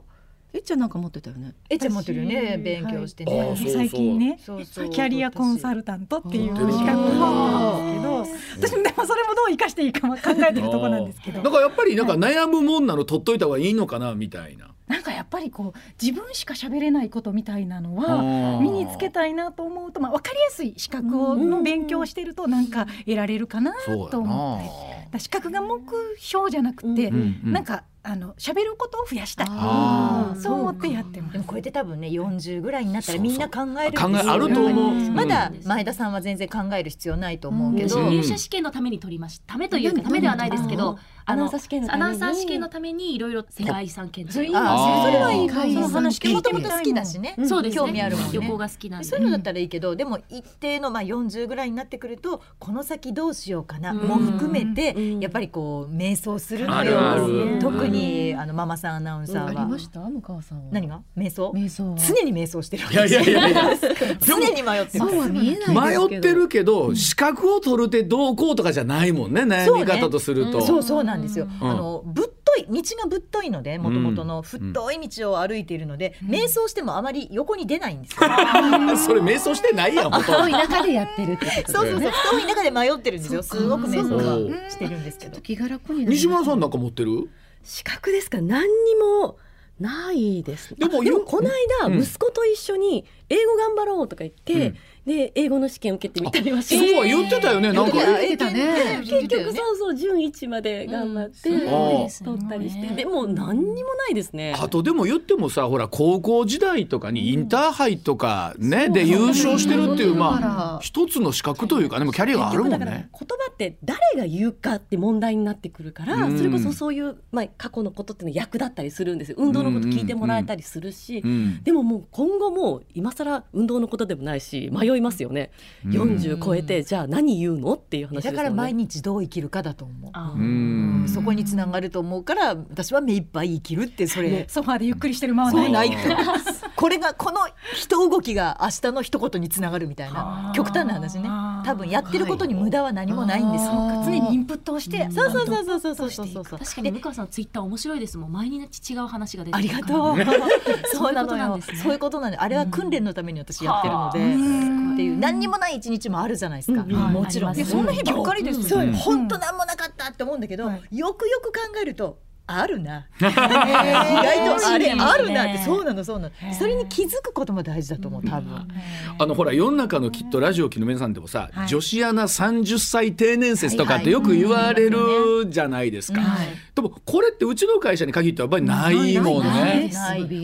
えっちゃんなんか持ってたよね？えっちゃん持ってるよね勉強してあね。そうそう。最近ねそうそう。キャリアコンサルタントっていう資格を持ってるんですけどでもそれもどう生かしていいかは考えてるとこなんですけど。だからやっぱりなんか悩むもんなの取っといた方がいいのかなみたいな。なんかやっぱりこう自分しか喋れないことみたいなのあはー。身につけたいなと思うと、まあ、分かりやすい資格をの勉強をしてるとなんか得られるかなと思って。資格が目標じゃなくて、うんうん。なんかあの喋ることを増やしたい。あそう思ってやってます。でもこれって多分ね40ぐらいになったらみんな考える考よえあると思う。うん。まだ前田さんは全然考える必要ないと思うけど、うん。入社試験のために取りました。ためというかためではないですけど、アナウンサー試験のために。アナウンサー試験のためにいろいろ世界遺産検定。あそれはいい海その話産もともと好きだしね、そうですね。興味あるもんね。旅行が好きなんで。そういうのだったらいいけど、でも一定のまあ40ぐらいになってくるとこの先どうしようかなうんも含めて、うん。やっぱりこう瞑想するのよる。特にあのママさんアナウンサーは、ありました？向川さんは。何が？瞑想？瞑想は。常に瞑想してるいやいやいやいや。常に。迷ってる。そうは見えないですけど。迷ってるけど資格を取るってどうこうとかじゃないもんね悩み方とすると。そうそうなんですよ、うん。あのぶっとい道がぶっといのでもともとの太い道を歩いているので、瞑想してもあまり横に出ないんですよ、[LAUGHS] それ瞑想してないやんほとんど。遠い中でやってるってことそうそうそう。太い中で迷ってるんですよ。すごく瞑想そうはしてるんですけど。気が楽に西村さんなんか持ってる？資格ですか？何にもないです。でもあでもこの間、うん。息子と一緒に英語頑張ろうとか言って、うんで英語の試験受けてみたりはしそうは言ってたよね。なんか。え言ってたね。結局そうそう準一まで頑張って、ん取ったりして。でも何にもないですね。あとでも言ってもさほら高校時代とかにインターハイとかね、で優勝してるっていうまあ一つの資格というかねもうキャリアがあるもんだから言ね。葉って誰が言うかって問題になってくるから、うん。それこそそういう、まあ、過去のことっていうのは役立ったりするんですよ。運動のこと聞いてもらえたりするし、うん。でももう今後もう今更運動のことでもないし迷いますよね、40超えてじゃあ何言うの？っていう話ですよね。だから毎日どう生きるかだと思う。あうん。そこにつながると思うから私は目いっぱい生きるってそれ。ソファーでゆっくりしてる間はそうないこれがこの一動きが明日の一言につながるみたいな極端な話ね。多分やってることに無駄は何もないんです。よ。常にインプットをしてそうそうそうそうそうそうそうそう確かに向川さんツイッター面白いですもん。毎日違う話が出てありがとう。[LAUGHS] そうなのよ。そういうことなんで、あれは訓練のために私やってるので、っていう。何にもない一日もあるじゃないですか。もちろん。ありますそんな日ばっかりですよそう、本当なんもなかったって思うんだけど、はいよくよく考えると。あるな。[LAUGHS] 意外とあれあるなって、そうなの、そうなの。それに気づくことも大事だと思う、多分。あのほら世の中のきっとラジオ機の皆さんでもさ、女子アナ30歳定年説とかってよく言われるじゃないですか。でもこれってうちの会社に限ってやっぱりないもんね。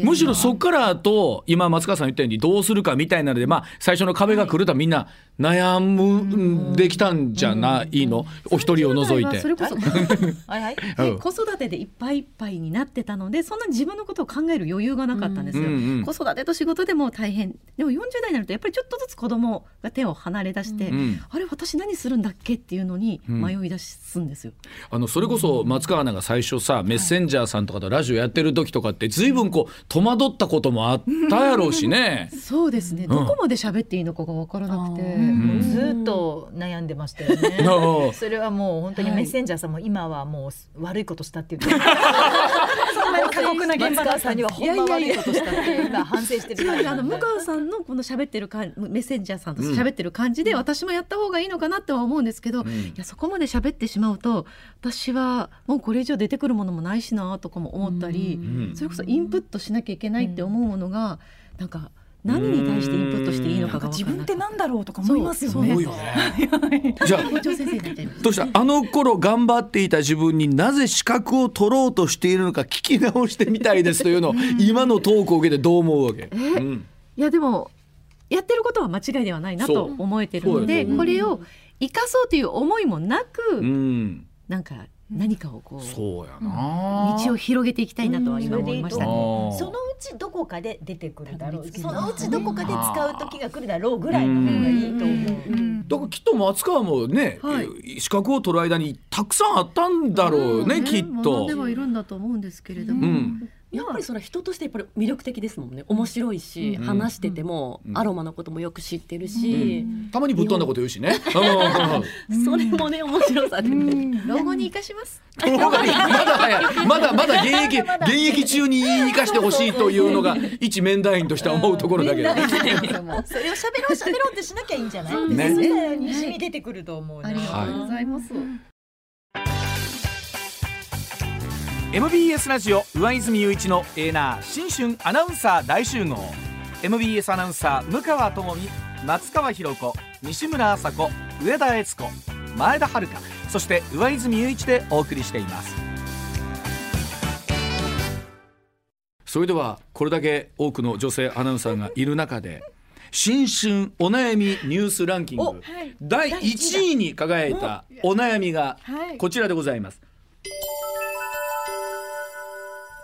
むしろそっからと今松川さん言ったようにどうするかみたいなのでまあ最初の壁が来るとみんな悩むできたんじゃないの？お一人を除いて。そ。れこそはいはい。[LAUGHS] うん。子育てでいっぱいいっぱいになってたのでそんな自分のことを考える余裕がなかったんですよ、うんうんうん。子育てと仕事でも大変。でも40代になるとやっぱりちょっとずつ子供が手を離れ出して、んあれ私何するんだっけっていうのに迷い出すんですよ、あのそれこそ松川アナが最初さメッセンジャーさんとかとラジオやってる時とかって随分こう戸惑ったこともあったやろうしね。そうですね、どこまで喋っていいのかが分からなくて、ずっと悩んでましたよね。それはもう本当にメッセンジャーさんも今はもう悪いことしたって言ってる。[LAUGHS] そんなに過酷な現松場だ川さんにはほんま悪いことしたって今反省してるあの向川さんのこの喋ってるかメッセンジャーさんと喋ってる感じで私もやった方がいいのかなとは思うんですけど、いやそこまで喋ってしまうと私はもうこれ以上出てくるものもないしなとかも思ったり、ん。それこそインプットしなきゃいけないって思うものがなんか何に対してインプットしていいのか自分ってなんだろうとか思いますよね。よね。じゃあ校長先生になっちゃいましたどうしたあの頃頑張っていた自分になぜ資格を取ろうとしているのか聞き直してみたいですというのを [LAUGHS] 今のトークを受けてどう思うわけ、うん。いやでもやってることは間違いではないなと思えてるのでこれを生かそうという思いもなく、うん、なんか何かをこうそうやな。道を広げていきたいなとは今思いましたね。あーそのうちどこかで出てくるだろう。そのうちどこかで使う時が来るだろうぐらいの方がいいと思う。だからきっと松川もね、資格を取る間にたくさんあったんだろうね、きっと。で。はいるんだと思うんですけれども、うん。やっぱりそれは人としてやっぱり魅力的ですもんね。面白いし、うん。話しててもアロマのこともよく知ってるし、たまにぶっ飛んだこと言うしね。[LAUGHS] それもね面白さでね、老後に生かします。うんまだ早いまだまだ現役現役中に言い生かしてほしいというのが一面団員としては思うところだけど。それを喋ろう喋ろうってしなきゃいいんじゃない？ねそしたらにじみ出てくると思うな。ありがとうございます。MBS ラジオ上泉雄一のエーナー新春アナウンサー大集合 MBS アナウンサー向川智美松川博子西村麻子上田悦子前田遥そして上泉雄一でお送りしています。それではこれだけ多くの女性アナウンサーがいる中で新春お悩みニュースランキング第1位に輝いたお悩みがこちらでございます。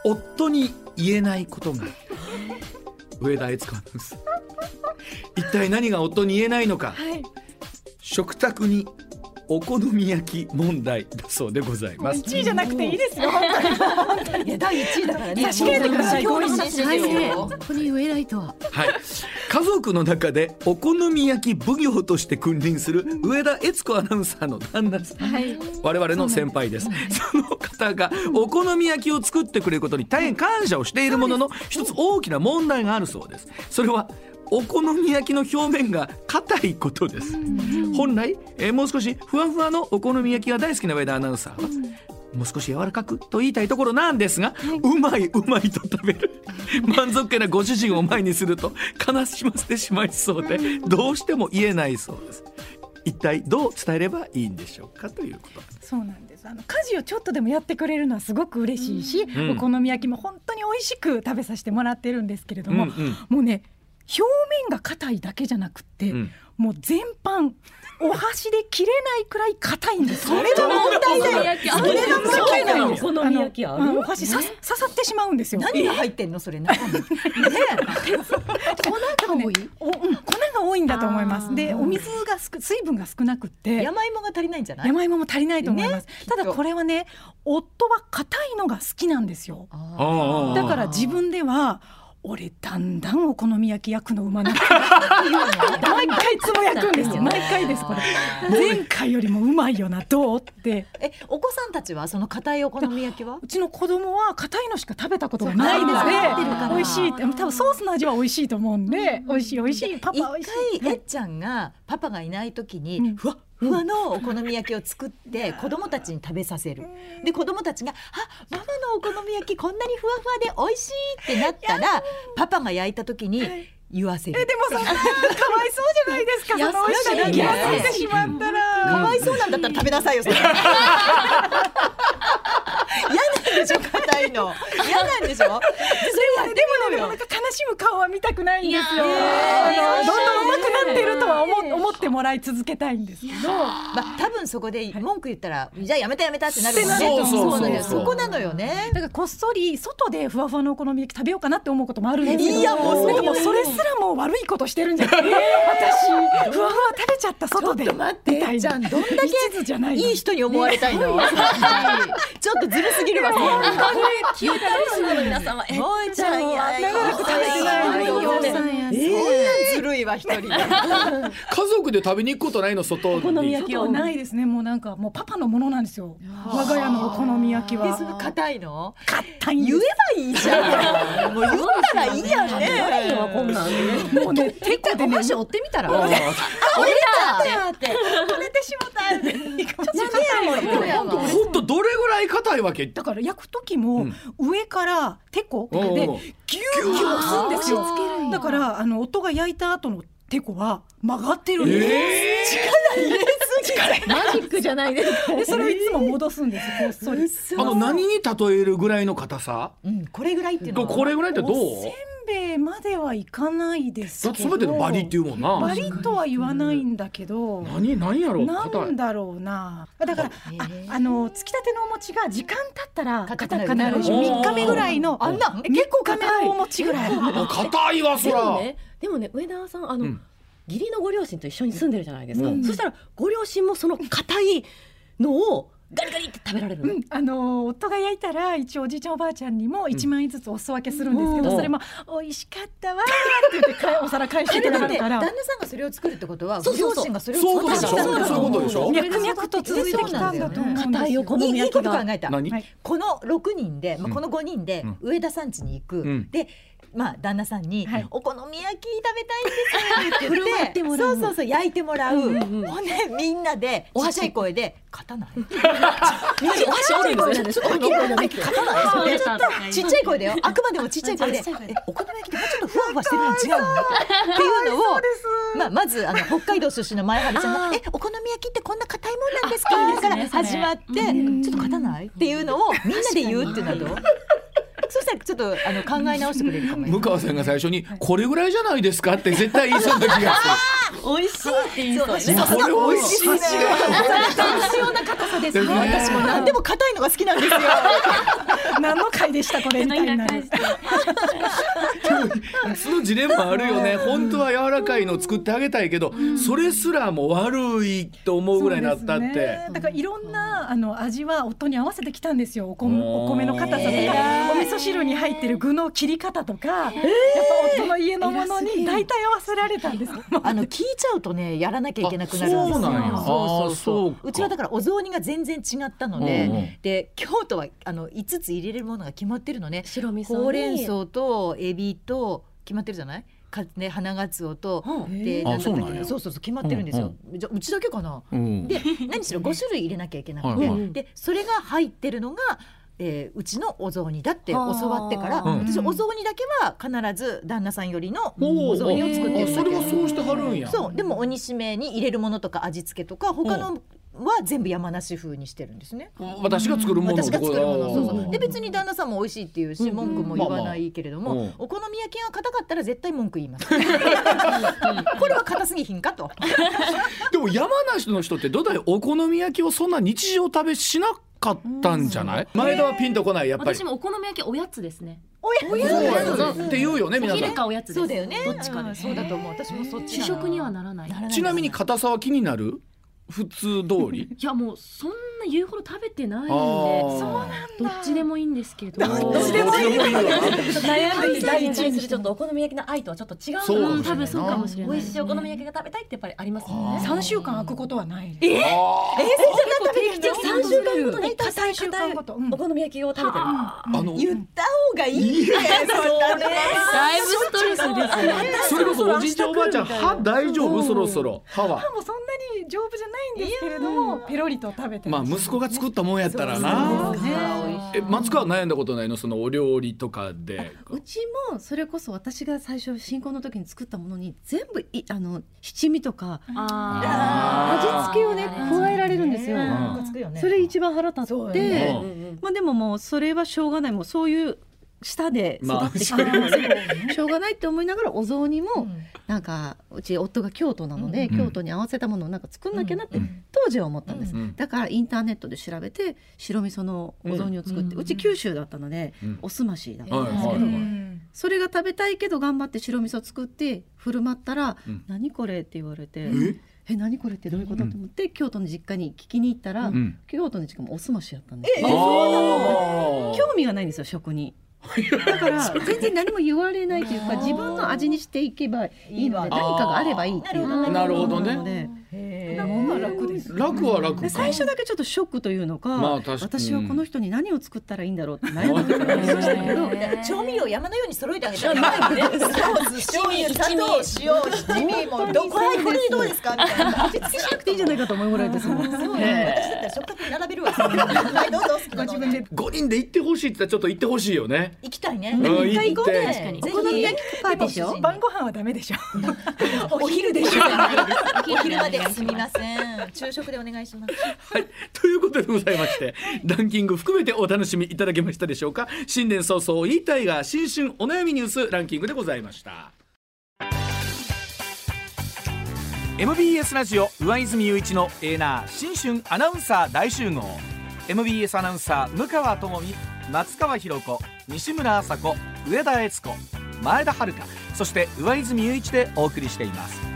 夫に言えないことが [LAUGHS] 上田悦子アナウンサー。一体何が夫に言えないのか、食卓にお好み焼き問題だそうでございます。1位じゃなくていいですよ [LAUGHS] いや第一位だからね。差し替えてください今日の話大ですよ。変本当に言えないとは。はい、家族の中でお好み焼き奉行として君臨する上田悦子アナウンサーの旦那さん、我々の先輩です。その方がお好み焼きを作ってくれることに大変感謝をしているものの一つ大きな問題があるそうです。それはお好み焼きの表面が硬いことです。本来、えーもう少しふわふわのお好み焼きが大好きな上田アナウンサーはもう少し柔らかくと言いたいところなんですが、うまいうまいと食べる。[LAUGHS] 満足げなご主人を前にすると悲しませてしまいそうでどうしても言えないそうです。一体どう伝えればいいんでしょうかということ。そうなんです。あの家事をちょっとでもやってくれるのはすごく嬉しいし、ん。お好み焼きも本当に美味しく食べさせてもらってるんですけれども、うんうん。もうね表面が硬いだけじゃなくって、ん。もう全般お箸で切れないくらい硬いんですそれが問題だよ。それが問題だ。よお好み焼きある？お箸さ刺さってしまうんですよ。何が入ってんの？それ。中にね [LAUGHS] 粉が多い、おうん、粉が多いんだと思います。でお水が少水分が少なくって山芋が足りないんじゃない？山芋も足りないと思います、ねただこれはね夫は硬いのが好きなんですよ。あだから自分では俺だんだんお好み焼き焼くのうまなって毎回つぼ焼くんですよ。[LAUGHS] 毎回ですこれ。前回よりもうまいよなどうって。えお子さんたちはその硬いお好み焼きは？うちの子供は硬いのしか食べたことがないので美味しいって。多分ソースの味は美味しいと思うんで美味しい美味しい。パパ美味しい。一回えっちゃんがパパがいない時に、うん。ふわふわのお好み焼きを作って子供たちに食べさせる。で子供たちが「あママのお好み焼きこんなにふわふわで美味しい」ってなったらパパが焼いた時に言わせる。えでもそんなかわいそうじゃないですか。その美味しい焼き忘れてしまったら。かわいそうなんだったら食べなさいよ嫌なんでしょ硬いの嫌なんでしょそれやってみようよなんかむ顔は見たくないんですよ。どんどん上手くなってるとは思思ってもらい続けたいんですけど。まあ多分そこで文句言ったらじゃあやめたやめたってなるもんねそうそうそうなんだよそこなのよね。だからこっそり外でふわふわのお好み焼き食べようかなって思うこともあるんですけどいやもうなんかもうそれすらもう悪いことしてるんじゃない。私。ふわふわ食べちゃった外で。待って。じゃんどんだけいの。いい人に思われたいの、ちょっとずるすぎるわそんな聞いたリスナーの皆さんはえっもうちゃんや長くずるいわ一人で。家族で食べに行くことないの外に。好み焼きはないですね。もうなんかもうパパのものなんですよ。我が家のお好み焼きは。[LAUGHS] の硬いの？硬い言えす。ばいいじゃん。もう言ったらいいやんないねよこんなん。[LAUGHS] もうね手こでねお箸折ってみたら。[LAUGHS] あ折れたって折れてしまったって。あほんとどれぐらい硬いわけ？だから焼く時も上からてこでギューギュー押すんですよ。だからあの夫が焼いた後のてこは曲がってるんです。マジックじゃないですか。でそれをいつも戻すんですこっそり。あの何に例えるぐらいの硬さ？うんこれぐらいっていうのはとこれぐらいってどう？せんべいまではいかないですだってけど。全てのバリっていうもんな。バリとは言わないんだけど。何何やろな硬い。んだろうな。だから、へあーあのつきたてのお餅が時間経ったら硬くなる三日目ぐらいのあんな結構硬い。お餅ぐらい。あ硬いわそら。でもねでもね上田さんあの、うん。義理のご両親と一緒に住んでるじゃないですか、うん。そしたらご両親もその硬いのをガリガリって食べられるの、うん、あの夫が焼いたら一応おじいちゃんおばあちゃんにも一枚ずつお裾分けするんですけど、うんそれも美味しかったわーって言ってお皿返してくれるから旦那さんがそれを作るってことはそうそうそう。ご両親がそれを作ってきたそういうことでしょ。脈々と続いてきたんだと。思うんですよ。硬いお好いいいいこと考えた。この6人で、まあ、この5人でうん。上田さん家に行く、ん。でまあ旦那さんに、はいお好み焼き食べたいんですって言ってそうそうそう焼いてもらう、うんうんほんでみんなでちっちゃい声で「勝たない」[LAUGHS] みんなにお箸折るんですよね。勝たない。でちっちゃい声だよ。[LAUGHS] あくまでもちっちゃい声で「ちっちゃい声で。えお好み焼きってもうちょっとふわふわしてるの違うの?」っていうのをまあ、まずあの北海道出身の前原ちゃんが「えお好み焼きってこんな硬いもんなんですか?」から始まって「ちょっと勝たない?」っていうのをみんなで言うっていうのはどう？そしたらちょっとあの考え直してくれるかもよ向川さんが最初にこれぐらいじゃないですかって絶対言いそうな気がす [LAUGHS] 美味しいって言いそうそうる。いやこれ美味しいね。必要な硬さですね。私も何でも硬いのが好きなんですよ。[LAUGHS] 何の回でしたこれみたいになる。[LAUGHS] そのジレンマあるよね。本当は柔らかいのを作ってあげたいけど、それすらも悪いと思うぐらいになったって。ね。だからいろんなあの味は夫に合わせてきたんですよ。おこお米の硬さとか。お味噌汁に入ってる具の切り方とか、やっぱ夫の家のものに大体合わせられたんです。[LAUGHS] あの聞いちゃうとねやらなきゃいけなくなるんですよ。あそうなんや。そうそうあーそう。かうちはだからお雑煮が全然違ったのうんうん。で、で京都はあの5つ入れれるものが決まってるのね。白味噌に。ほうれん草とエビと決まってるじゃない？かね花がつおと、うん。であなんだっけそうそうそうそう決まってるんですよ、じゃあうちだけかな？うん。で何しろ5種類入れなきゃいけなくて、でそれが入ってるのが、えーうちのお雑煮だって教わってから、うん。私お雑煮だけは必ず旦那さんよりのおお雑煮を作ってるそれはそうしてはるんや。そう。でもお煮しめに入れるものとか味付けとか他のは全部山梨風にしてるんですね。私が作るもの私が作るものそうそう。うん。で別に旦那さんも美味しいっていうし文句も言わないけれども、まあまあうん。お好み焼きが硬かったら絶対文句言います、[LAUGHS] これは硬すぎひんかと。[LAUGHS] でも山梨の人ってどだいお好み焼きをそんな日常食べしなかったんじゃない、前田はピンとこないやっぱり。私もお好み焼きおやつですね。そうやなって言うよねお皆さん昼かおやつですそうだよね。どっちかですうんそうだと思う。私もそっち主食にはならないい。ちなみに硬さは気になる？普通通り？[LAUGHS] いやもうそんな言うほど食べてないんでそうなんどっちでもいいんですけど。どっちでもいいわ悩んで第一にするちょっとお好み焼きの愛とはちょっと違うそううん多分そうかもしれない。美味しいお好み焼きが食べたいってやっぱりありますもん。ね三週間空くことはないです。え？定期的三週間ごとに硬い三週硬い間ごとうんお好み焼きを食べてる。あの言った方がいいね。だいぶストレスですねそれこそおじいちゃんおばあちゃん歯大丈夫？そろそろ歯は。歯もそんなに丈夫じゃないんですけれども、ペロリと食べてまあます。息子が作ったもんやったらな。え松川は悩んだことないの？そのお料理とかで。うちもそれこそ私が最初新婚の時に作ったものに全部いあの七味とかあ味付けをね加えられるんですよ。それ一番腹立って、まあでももうそれはしょうがない。もうそういう舌で育ってきまあたから、しょうがないって思いながらお雑煮もうん。なんかうち夫が京都なので、うん京都に合わせたものをなんか作んなきゃなってうん。当時は思ったんです、うんだからインターネットで調べて白味噌のお雑煮を作って、うち九州だったので、うん。おすましだったはいんですけど、はいそれが食べたいけど頑張って白味噌作って振る舞ったら「うん。何これ?」って言われてえ「え何これってどういうこと?」と思って京都の実家に聞きに行ったら、ん。京都の実家もおすましやったんです。興味がないんですよ食に。だから [LAUGHS] 全然何も言われないというか自分の味にしていけばいいので何かがあればいいっていうなるほどねなのでへまあ楽です。楽は楽最初だけちょっとショックというのか,、まあ確かに。私はこの人に何を作ったらいいんだろうって悩んだ時がありましたけど [LAUGHS] 調味料山のように揃えてあげたらまあね。醤油砂糖塩七味もどこれこれどうですか？みたいな。味付けしなくていいんじゃないかと思うぐらいですもん。そうね私だったら食卓に並べるわはいどうぞご自分で5人で行ってほしいってちょっと行ってほしいよね。行きたいね。うん一回行こうね確かにぜひお好み焼きパーティーでしょ？晩ご飯はダメでしょ。[LAUGHS] [LAUGHS] お昼でしょ。お昼までません。昼食でお願いします。はい、ということでございましてランキング含めてお楽しみいただけましたでしょうか？新年早々言いたいが新春お悩みニュースランキングでございました。MBS ラジオ上泉雄一のエーナー新春アナウンサー大集合。MBS アナウンサー向川智美松川博子西村麻子上田悦子前田遥そして上泉雄一でお送りしています。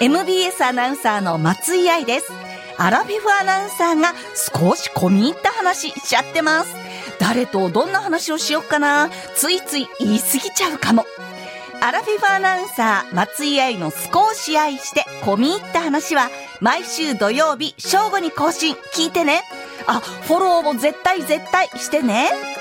MBS アナウンサーの松井愛です。アラフィフアナウンサーが少し込み入った話しちゃってます。誰とどんな話をしよっかなついつい言い過ぎちゃうかも。アラフィフアナウンサー松井愛の少し愛して込み入った話は毎週土曜日正午に更新聞いてね。あ、フォローも絶対絶対してね。